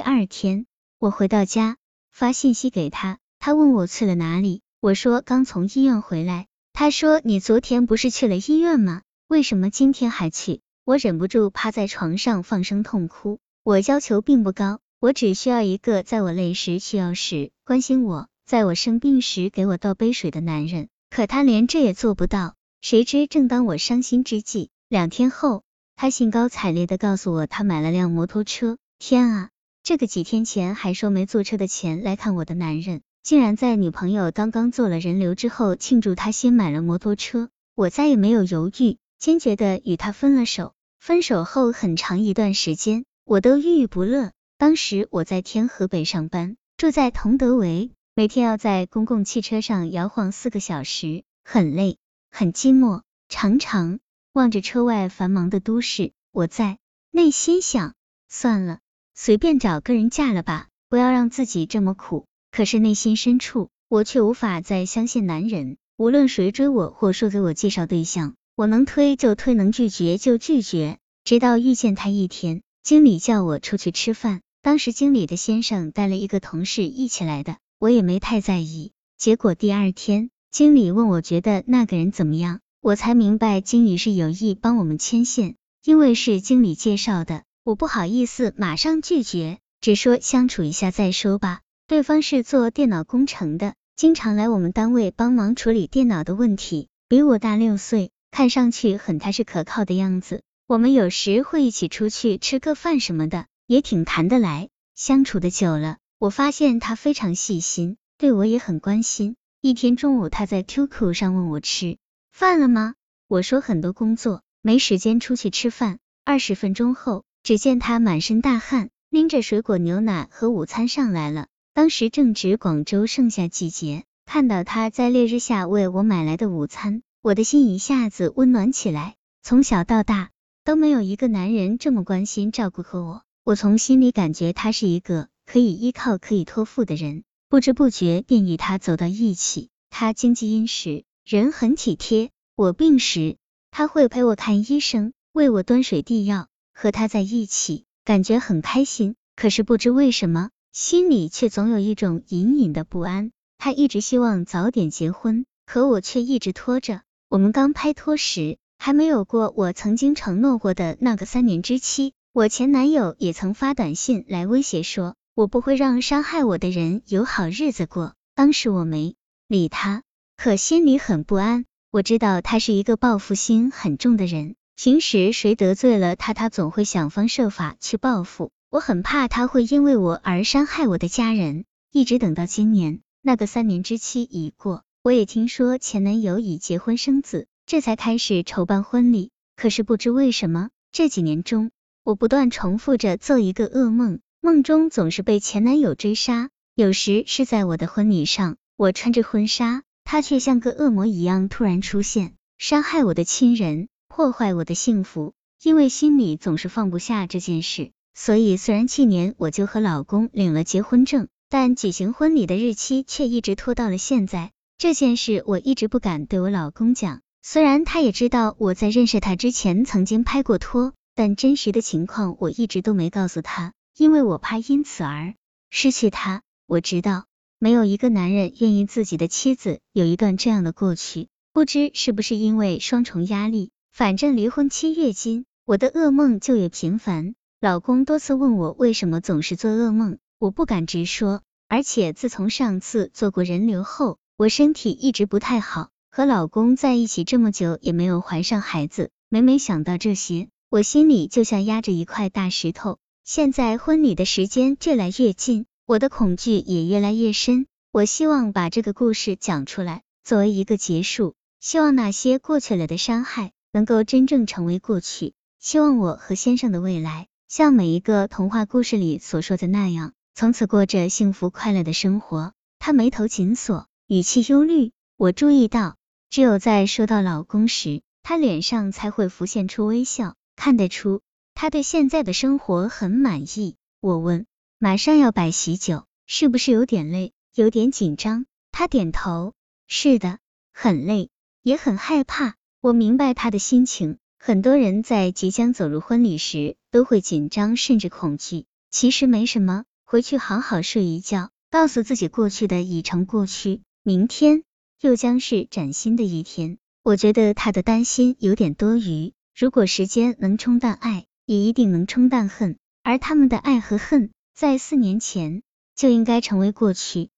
第二天，我回到家，发信息给他，他问我去了哪里，我说刚从医院回来。他说你昨天不是去了医院吗？为什么今天还去？我忍不住趴在床上放声痛哭。我要求并不高，我只需要一个在我累时需要时关心我，在我生病时给我倒杯水的男人。可他连这也做不到。谁知正当我伤心之际，两天后，他兴高采烈的告诉我他买了辆摩托车。天啊！这个几天前还说没坐车的钱来看我的男人，竟然在女朋友刚刚做了人流之后庆祝他新买了摩托车。我再也没有犹豫，坚决的与他分了手。分手后很长一段时间，我都郁郁不乐。当时我在天河北上班，住在同德围，每天要在公共汽车上摇晃四个小时，很累，很寂寞。常常望着车外繁忙的都市，我在内心想：算了。随便找个人嫁了吧，不要让自己这么苦。可是内心深处，我却无法再相信男人。无论谁追我或说给我介绍对象，我能推就推，能拒绝就拒绝。直到遇见他一天，经理叫我出去吃饭，当时经理的先生带了一个同事一起来的，我也没太在意。结果第二天，经理问我觉得那个人怎么样，我才明白经理是有意帮我们牵线，因为是经理介绍的。我不好意思马上拒绝，只说相处一下再说吧。对方是做电脑工程的，经常来我们单位帮忙处理电脑的问题，比我大六岁，看上去很踏实可靠的样子。我们有时会一起出去吃个饭什么的，也挺谈得来。相处的久了，我发现他非常细心，对我也很关心。一天中午，他在 QQ 上问我吃饭了吗？我说很多工作，没时间出去吃饭。二十分钟后。只见他满身大汗，拎着水果、牛奶和午餐上来了。当时正值广州盛夏季节，看到他在烈日下为我买来的午餐，我的心一下子温暖起来。从小到大都没有一个男人这么关心照顾过我，我从心里感觉他是一个可以依靠、可以托付的人，不知不觉便与他走到一起。他经济殷实，人很体贴。我病时，他会陪我看医生，为我端水递药。和他在一起，感觉很开心，可是不知为什么，心里却总有一种隐隐的不安。他一直希望早点结婚，可我却一直拖着。我们刚拍拖时，还没有过我曾经承诺过的那个三年之期。我前男友也曾发短信来威胁说，我不会让伤害我的人有好日子过。当时我没理他，可心里很不安。我知道他是一个报复心很重的人。平时谁得罪了他，他总会想方设法去报复。我很怕他会因为我而伤害我的家人。一直等到今年，那个三年之期已过，我也听说前男友已结婚生子，这才开始筹办婚礼。可是不知为什么，这几年中，我不断重复着做一个噩梦，梦中总是被前男友追杀。有时是在我的婚礼上，我穿着婚纱，他却像个恶魔一样突然出现，伤害我的亲人。破坏我的幸福，因为心里总是放不下这件事，所以虽然去年我就和老公领了结婚证，但举行婚礼的日期却一直拖到了现在。这件事我一直不敢对我老公讲，虽然他也知道我在认识他之前曾经拍过拖，但真实的情况我一直都没告诉他，因为我怕因此而失去他。我知道没有一个男人愿意自己的妻子有一段这样的过去，不知是不是因为双重压力。反正离婚期越近，我的噩梦就越频繁。老公多次问我为什么总是做噩梦，我不敢直说。而且自从上次做过人流后，我身体一直不太好。和老公在一起这么久，也没有怀上孩子。每每想到这些，我心里就像压着一块大石头。现在婚礼的时间越来越近，我的恐惧也越来越深。我希望把这个故事讲出来，作为一个结束。希望那些过去了的伤害。能够真正成为过去。希望我和先生的未来，像每一个童话故事里所说的那样，从此过着幸福快乐的生活。他眉头紧锁，语气忧虑。我注意到，只有在说到老公时，他脸上才会浮现出微笑，看得出他对现在的生活很满意。我问，马上要摆喜酒，是不是有点累，有点紧张？他点头，是的，很累，也很害怕。我明白他的心情，很多人在即将走入婚礼时都会紧张甚至恐惧。其实没什么，回去好好睡一觉，告诉自己过去的已成过去，明天又将是崭新的一天。我觉得他的担心有点多余。如果时间能冲淡爱，也一定能冲淡恨。而他们的爱和恨，在四年前就应该成为过去。